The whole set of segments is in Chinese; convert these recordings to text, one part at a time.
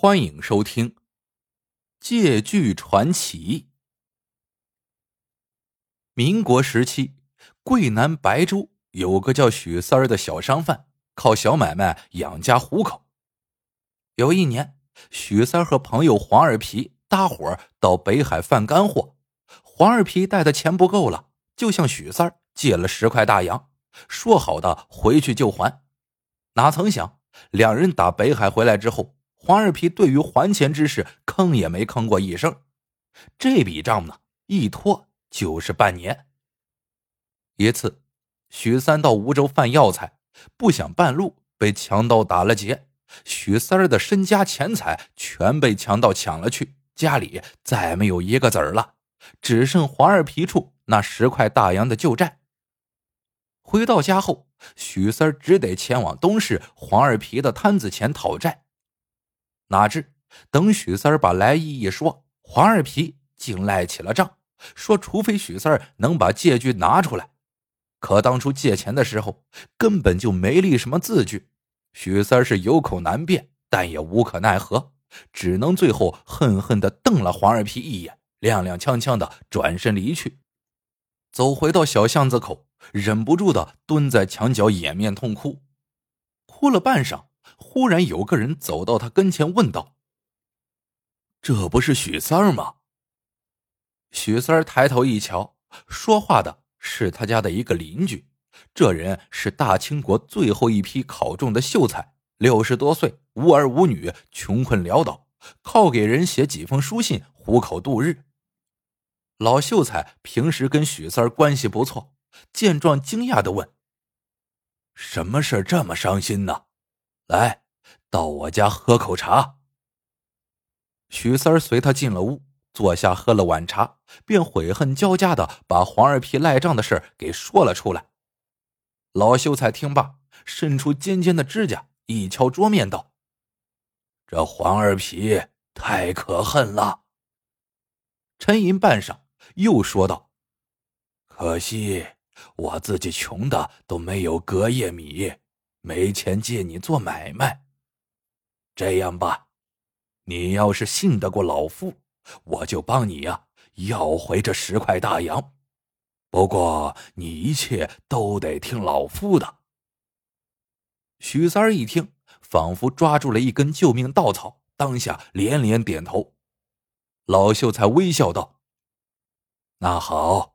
欢迎收听《借据传奇》。民国时期，桂南白州有个叫许三儿的小商贩，靠小买卖养家糊口。有一年，许三儿和朋友黄二皮搭伙到北海贩干货，黄二皮带的钱不够了，就向许三儿借了十块大洋，说好的回去就还。哪曾想，两人打北海回来之后。黄二皮对于还钱之事吭也没吭过一声，这笔账呢一拖就是半年。一次，许三到梧州贩药材，不想半路被强盗打了劫，许三儿的身家钱财全被强盗抢了去，家里再没有一个子儿了，只剩黄二皮处那十块大洋的旧债。回到家后，许三儿只得前往东市黄二皮的摊子前讨债。哪知等许三儿把来意一说，黄二皮竟赖起了账，说除非许三儿能把借据拿出来。可当初借钱的时候根本就没立什么字据，许三儿是有口难辩，但也无可奈何，只能最后恨恨的瞪了黄二皮一眼，踉踉跄跄的转身离去。走回到小巷子口，忍不住的蹲在墙角掩面痛哭，哭了半晌。忽然有个人走到他跟前，问道：“这不是许三儿吗？”许三儿抬头一瞧，说话的是他家的一个邻居。这人是大清国最后一批考中的秀才，六十多岁，无儿无女，穷困潦倒，靠给人写几封书信糊口度日。老秀才平时跟许三儿关系不错，见状惊讶的问：“什么事这么伤心呢？”来，到我家喝口茶。许三儿随他进了屋，坐下喝了碗茶，便悔恨交加的把黄二皮赖账的事给说了出来。老秀才听罢，伸出尖尖的指甲一敲桌面，道：“这黄二皮太可恨了。”沉吟半晌，又说道：“可惜我自己穷的都没有隔夜米。”没钱借你做买卖。这样吧，你要是信得过老夫，我就帮你呀要回这十块大洋。不过你一切都得听老夫的。许三一听，仿佛抓住了一根救命稻草，当下连连点头。老秀才微笑道：“那好，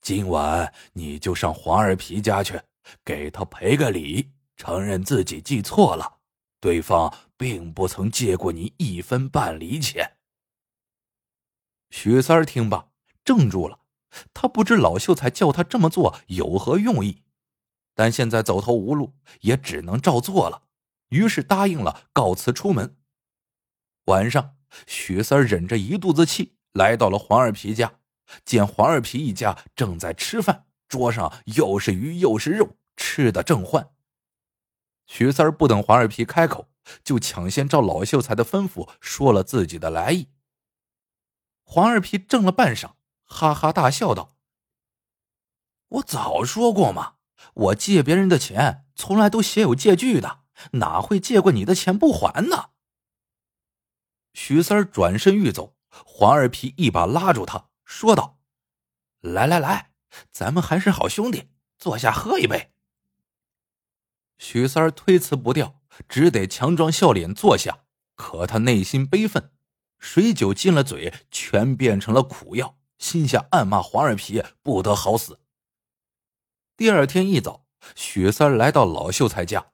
今晚你就上黄二皮家去，给他赔个礼。”承认自己记错了，对方并不曾借过你一分半厘钱。许三儿听罢，怔住了。他不知老秀才叫他这么做有何用意，但现在走投无路，也只能照做了。于是答应了，告辞出门。晚上，许三儿忍着一肚子气，来到了黄二皮家，见黄二皮一家正在吃饭，桌上又是鱼又是肉，吃的正欢。徐三不等黄二皮开口，就抢先照老秀才的吩咐说了自己的来意。黄二皮怔了半晌，哈哈大笑道：“我早说过嘛，我借别人的钱从来都写有借据的，哪会借过你的钱不还呢？”徐三转身欲走，黄二皮一把拉住他，说道：“来来来，咱们还是好兄弟，坐下喝一杯。”许三儿推辞不掉，只得强装笑脸坐下。可他内心悲愤，水酒进了嘴，全变成了苦药，心下暗骂黄二皮不得好死。第二天一早，许三儿来到老秀才家。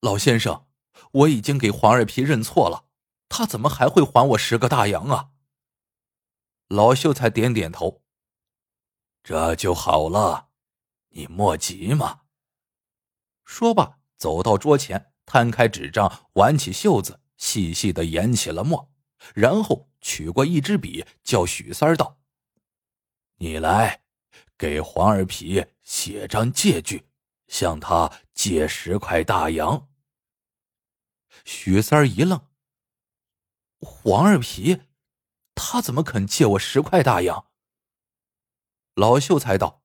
老先生，我已经给黄二皮认错了，他怎么还会还我十个大洋啊？老秀才点点头。这就好了，你莫急嘛。说罢，走到桌前，摊开纸张，挽起袖子，细细的研起了墨，然后取过一支笔，叫许三道：“你来，给黄二皮写张借据，向他借十块大洋。”许三一愣：“黄二皮，他怎么肯借我十块大洋？”老秀才道：“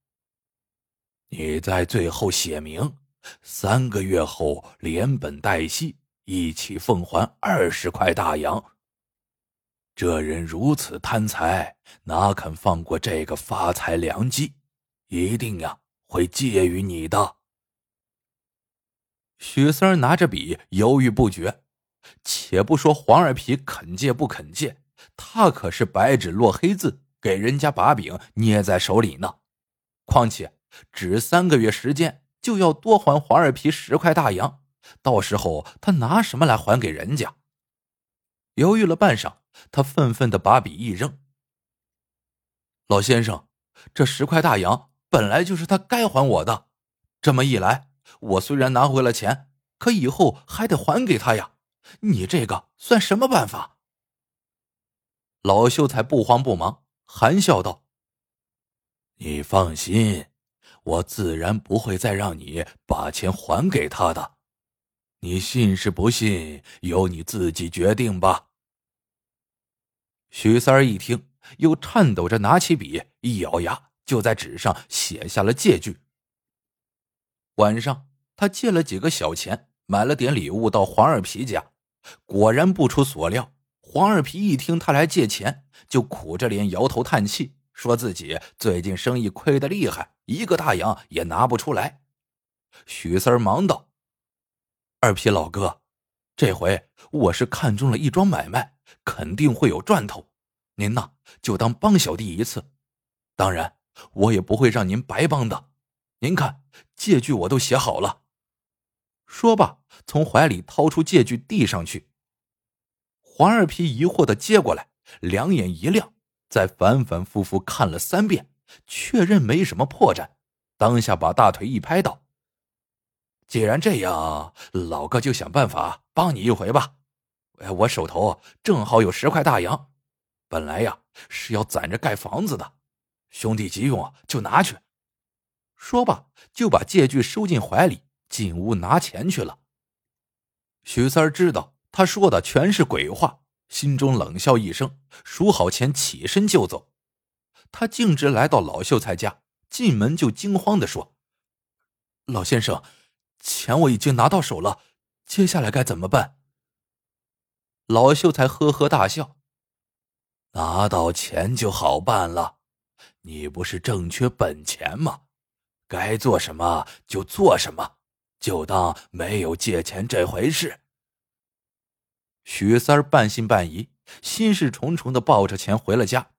你在最后写明。”三个月后连本带息一起奉还二十块大洋。这人如此贪财，哪肯放过这个发财良机？一定呀，会借于你的。许三拿着笔犹豫不决。且不说黄二皮肯借不肯借，他可是白纸落黑字，给人家把柄捏在手里呢。况且只三个月时间，就要多还黄二皮十块大洋，到时候他拿什么来还给人家？犹豫了半晌，他愤愤的把笔一扔：“老先生，这十块大洋本来就是他该还我的，这么一来，我虽然拿回了钱，可以后还得还给他呀。”你这个算什么办法？老秀才不慌不忙，含笑道：“你放心，我自然不会再让你把钱还给他的。你信是不信，由你自己决定吧。”许三儿一听，又颤抖着拿起笔，一咬牙，就在纸上写下了借据。晚上，他借了几个小钱，买了点礼物到黄二皮家。果然不出所料，黄二皮一听他来借钱，就苦着脸摇头叹气，说自己最近生意亏得厉害，一个大洋也拿不出来。许三忙道：“二皮老哥，这回我是看中了一桩买卖，肯定会有赚头，您呐就当帮小弟一次。当然，我也不会让您白帮的。您看，借据我都写好了。”说罢，从怀里掏出借据递上去。黄二皮疑惑的接过来，两眼一亮，再反反复复看了三遍，确认没什么破绽，当下把大腿一拍，道：“既然这样，老哥就想办法帮你一回吧。哎我手头正好有十块大洋，本来呀是要攒着盖房子的，兄弟急用就拿去。”说罢，就把借据收进怀里。进屋拿钱去了。许三知道他说的全是鬼话，心中冷笑一声，数好钱，起身就走。他径直来到老秀才家，进门就惊慌的说：“老先生，钱我已经拿到手了，接下来该怎么办？”老秀才呵呵大笑：“拿到钱就好办了，你不是正缺本钱吗？该做什么就做什么。”就当没有借钱这回事。许三半信半疑，心事重重的抱着钱回了家。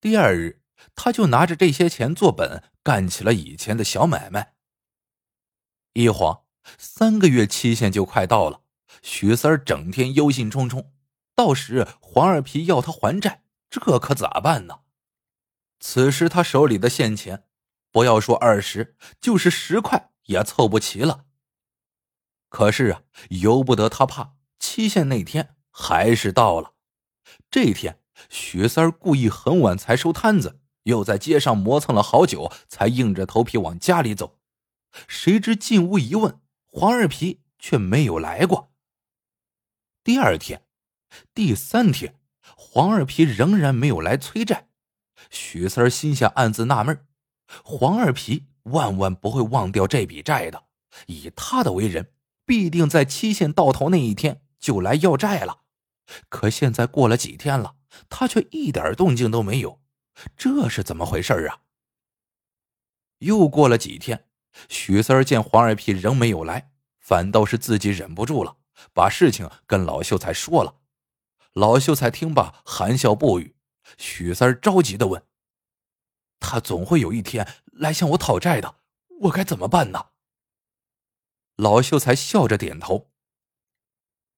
第二日，他就拿着这些钱做本，干起了以前的小买卖。一晃三个月期限就快到了，许三儿整天忧心忡忡，到时黄二皮要他还债，这可咋办呢？此时他手里的现钱，不要说二十，就是十块。也凑不齐了。可是啊，由不得他怕，期限那天还是到了。这天，许三儿故意很晚才收摊子，又在街上磨蹭了好久，才硬着头皮往家里走。谁知进屋一问，黄二皮却没有来过。第二天、第三天，黄二皮仍然没有来催债。许三儿心下暗自纳闷：黄二皮。万万不会忘掉这笔债的。以他的为人，必定在期限到头那一天就来要债了。可现在过了几天了，他却一点动静都没有，这是怎么回事啊？又过了几天，许三儿见黄二皮仍没有来，反倒是自己忍不住了，把事情跟老秀才说了。老秀才听罢，含笑不语。许三儿着急的问：“他总会有一天。”来向我讨债的，我该怎么办呢？老秀才笑着点头。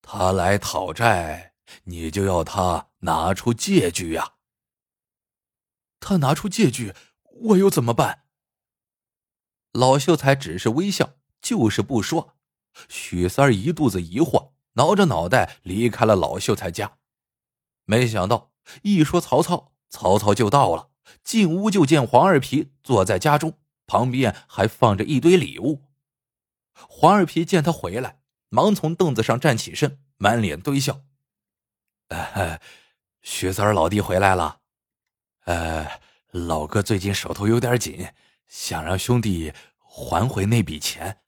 他来讨债，你就要他拿出借据呀。他拿出借据，我又怎么办？老秀才只是微笑，就是不说。许三儿一肚子疑惑，挠着脑袋离开了老秀才家。没想到一说曹操，曹操就到了。进屋就见黄二皮坐在家中，旁边还放着一堆礼物。黄二皮见他回来，忙从凳子上站起身，满脸堆笑：“徐三儿老弟回来了。呃，老哥最近手头有点紧，想让兄弟还回那笔钱。”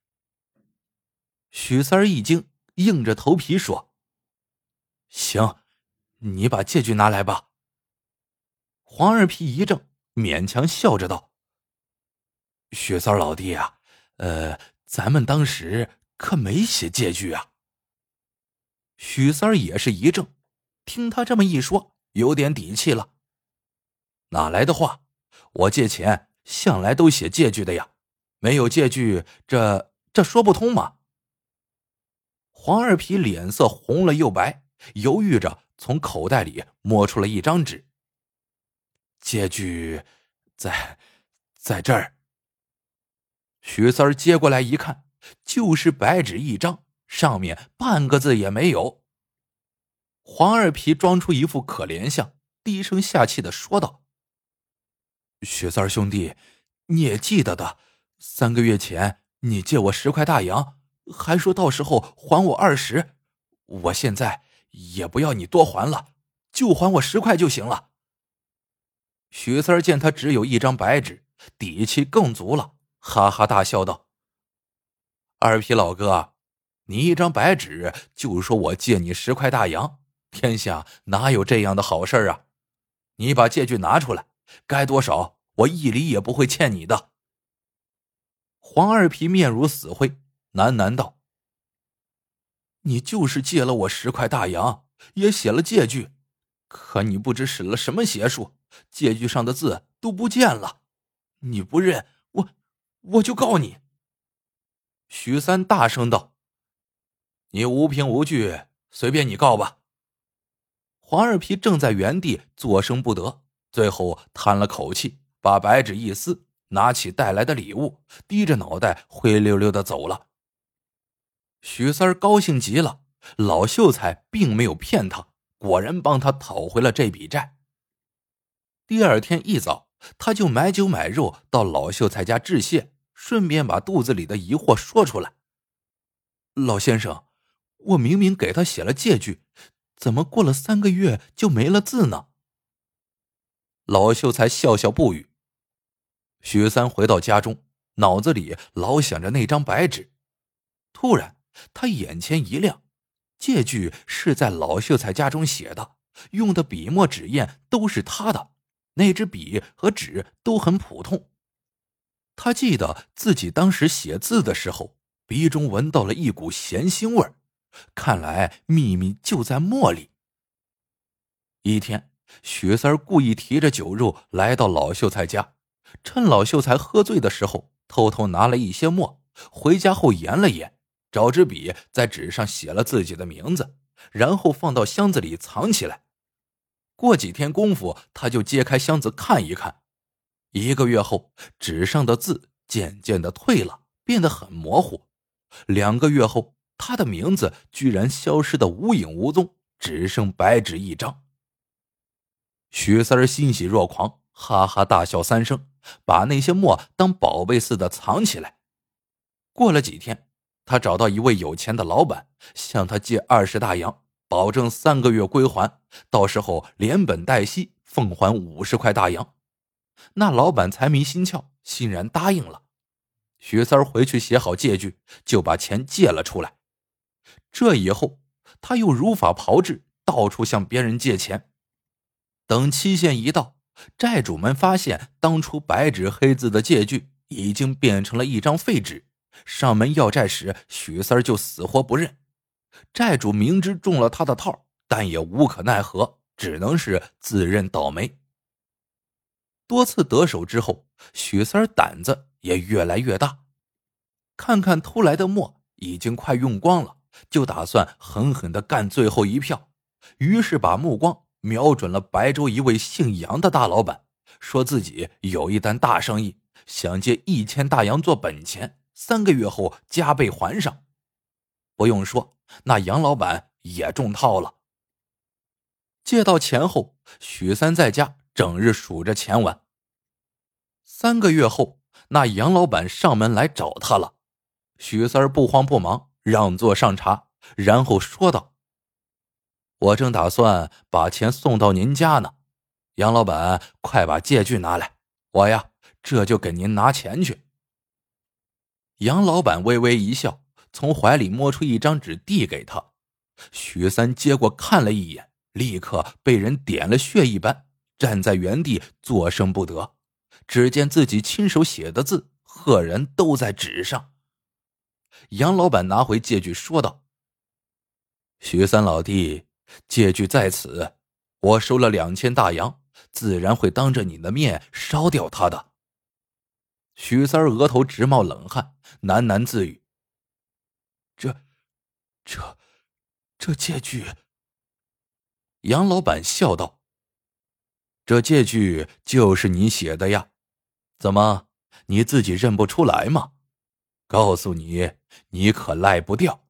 许三儿一惊，硬着头皮说：“行，你把借据拿来吧。”黄二皮一怔，勉强笑着道：“许三儿老弟啊，呃，咱们当时可没写借据啊。”许三儿也是一怔，听他这么一说，有点底气了。哪来的话？我借钱向来都写借据的呀，没有借据，这这说不通嘛？黄二皮脸色红了又白，犹豫着从口袋里摸出了一张纸。借据在在这儿。许三接过来一看，就是白纸一张。上面半个字也没有。黄二皮装出一副可怜相，低声下气的说道：“雪三兄弟，你也记得的，三个月前你借我十块大洋，还说到时候还我二十。我现在也不要你多还了，就还我十块就行了。”许三见他只有一张白纸，底气更足了，哈哈大笑道：“二皮老哥。”你一张白纸就说我借你十块大洋，天下哪有这样的好事啊？你把借据拿出来，该多少我一厘也不会欠你的。黄二皮面如死灰，喃喃道：“你就是借了我十块大洋，也写了借据，可你不知使了什么邪术，借据上的字都不见了。你不认我，我就告你。”许三大声道。你无凭无据，随便你告吧。黄二皮正在原地作声不得，最后叹了口气，把白纸一撕，拿起带来的礼物，低着脑袋灰溜溜的走了。许三儿高兴极了，老秀才并没有骗他，果然帮他讨回了这笔债。第二天一早，他就买酒买肉到老秀才家致谢，顺便把肚子里的疑惑说出来。老先生。我明明给他写了借据，怎么过了三个月就没了字呢？老秀才笑笑不语。许三回到家中，脑子里老想着那张白纸。突然，他眼前一亮，借据是在老秀才家中写的，用的笔墨纸砚都是他的，那支笔和纸都很普通。他记得自己当时写字的时候，鼻中闻到了一股咸腥味儿。看来秘密就在墨里。一天，许三故意提着酒肉来到老秀才家，趁老秀才喝醉的时候，偷偷拿了一些墨。回家后研了研，找支笔在纸上写了自己的名字，然后放到箱子里藏起来。过几天功夫，他就揭开箱子看一看。一个月后，纸上的字渐渐的褪了，变得很模糊。两个月后。他的名字居然消失的无影无踪，只剩白纸一张。许三儿欣喜若狂，哈哈大笑三声，把那些墨当宝贝似的藏起来。过了几天，他找到一位有钱的老板，向他借二十大洋，保证三个月归还，到时候连本带息奉还五十块大洋。那老板财迷心窍，欣然答应了。许三儿回去写好借据，就把钱借了出来。这以后，他又如法炮制，到处向别人借钱。等期限一到，债主们发现当初白纸黑字的借据已经变成了一张废纸，上门要债时，许三儿就死活不认。债主明知中了他的套，但也无可奈何，只能是自认倒霉。多次得手之后，许三儿胆子也越来越大，看看偷来的墨已经快用光了。就打算狠狠的干最后一票，于是把目光瞄准了白州一位姓杨的大老板，说自己有一单大生意，想借一千大洋做本钱，三个月后加倍还上。不用说，那杨老板也中套了。借到钱后，许三在家整日数着钱玩。三个月后，那杨老板上门来找他了，许三不慌不忙。让座上茶，然后说道：“我正打算把钱送到您家呢，杨老板，快把借据拿来，我呀这就给您拿钱去。”杨老板微微一笑，从怀里摸出一张纸递给他。许三接过看了一眼，立刻被人点了穴一般，站在原地作声不得。只见自己亲手写的字，赫然都在纸上。杨老板拿回借据，说道：“徐三老弟，借据在此，我收了两千大洋，自然会当着你的面烧掉他的。”许三额头直冒冷汗，喃喃自语：“这，这。”这借据，杨老板笑道：“这借据就是你写的呀？怎么你自己认不出来吗？告诉你，你可赖不掉。”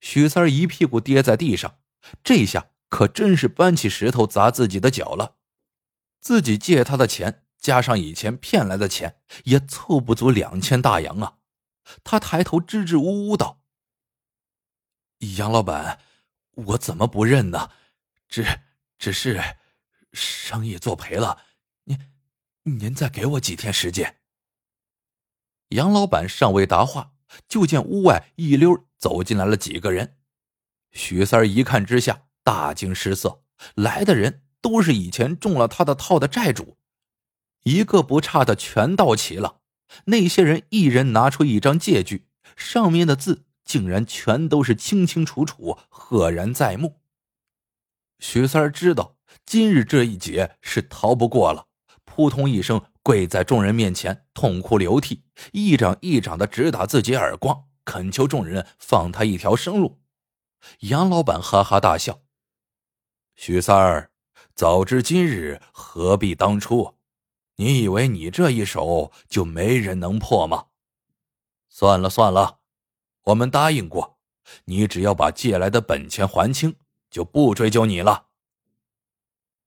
许三一屁股跌在地上，这下可真是搬起石头砸自己的脚了。自己借他的钱，加上以前骗来的钱，也凑不足两千大洋啊！他抬头支支吾吾道。杨老板，我怎么不认呢？只只是生意做赔了，您您再给我几天时间。杨老板尚未答话，就见屋外一溜走进来了几个人。许三一看之下大惊失色，来的人都是以前中了他的套的债主，一个不差的全到齐了。那些人一人拿出一张借据，上面的字。竟然全都是清清楚楚、赫然在目。许三知道今日这一劫是逃不过了，扑通一声跪在众人面前，痛哭流涕，一掌一掌的直打自己耳光，恳求众人放他一条生路。杨老板哈哈大笑：“许三儿，早知今日，何必当初？你以为你这一手就没人能破吗？算了算了。”我们答应过，你只要把借来的本钱还清，就不追究你了。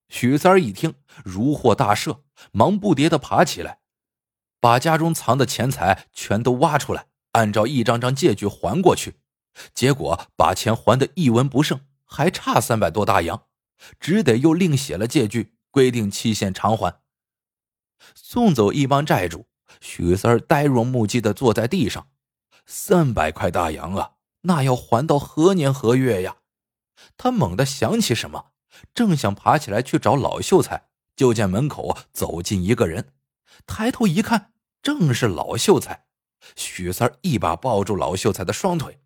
许三一听，如获大赦，忙不迭的爬起来，把家中藏的钱财全都挖出来，按照一张张借据还过去。结果把钱还的一文不剩，还差三百多大洋，只得又另写了借据，规定期限偿还。送走一帮债主，许三呆若木鸡的坐在地上。三百块大洋啊，那要还到何年何月呀？他猛地想起什么，正想爬起来去找老秀才，就见门口走进一个人，抬头一看，正是老秀才。许三一把抱住老秀才的双腿：“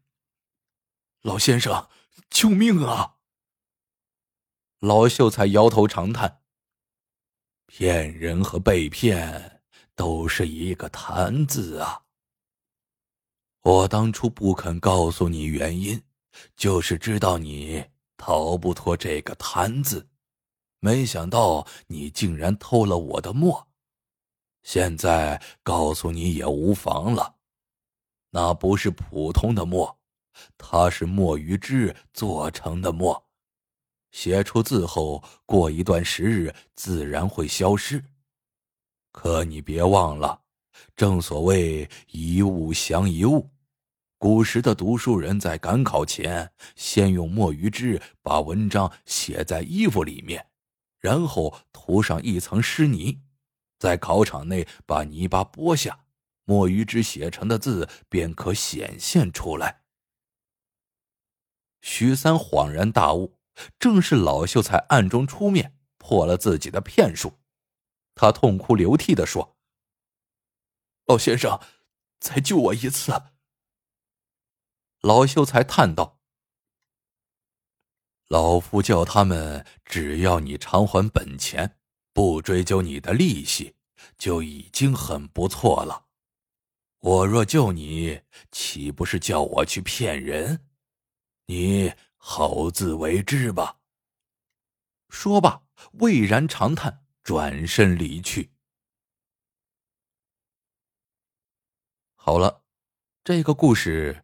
老先生，救命啊！”老秀才摇头长叹：“骗人和被骗都是一个贪字啊。”我当初不肯告诉你原因，就是知道你逃不脱这个贪字，没想到你竟然偷了我的墨。现在告诉你也无妨了，那不是普通的墨，它是墨鱼汁做成的墨，写出字后过一段时日自然会消失。可你别忘了，正所谓一物降一物。古时的读书人在赶考前，先用墨鱼汁把文章写在衣服里面，然后涂上一层湿泥，在考场内把泥巴剥下，墨鱼汁写成的字便可显现出来。徐三恍然大悟，正是老秀才暗中出面破了自己的骗术。他痛哭流涕的说：“老先生，再救我一次。”老秀才叹道：“老夫叫他们，只要你偿还本钱，不追究你的利息，就已经很不错了。我若救你，岂不是叫我去骗人？你好自为之吧。”说罢，巍然长叹，转身离去。好了，这个故事。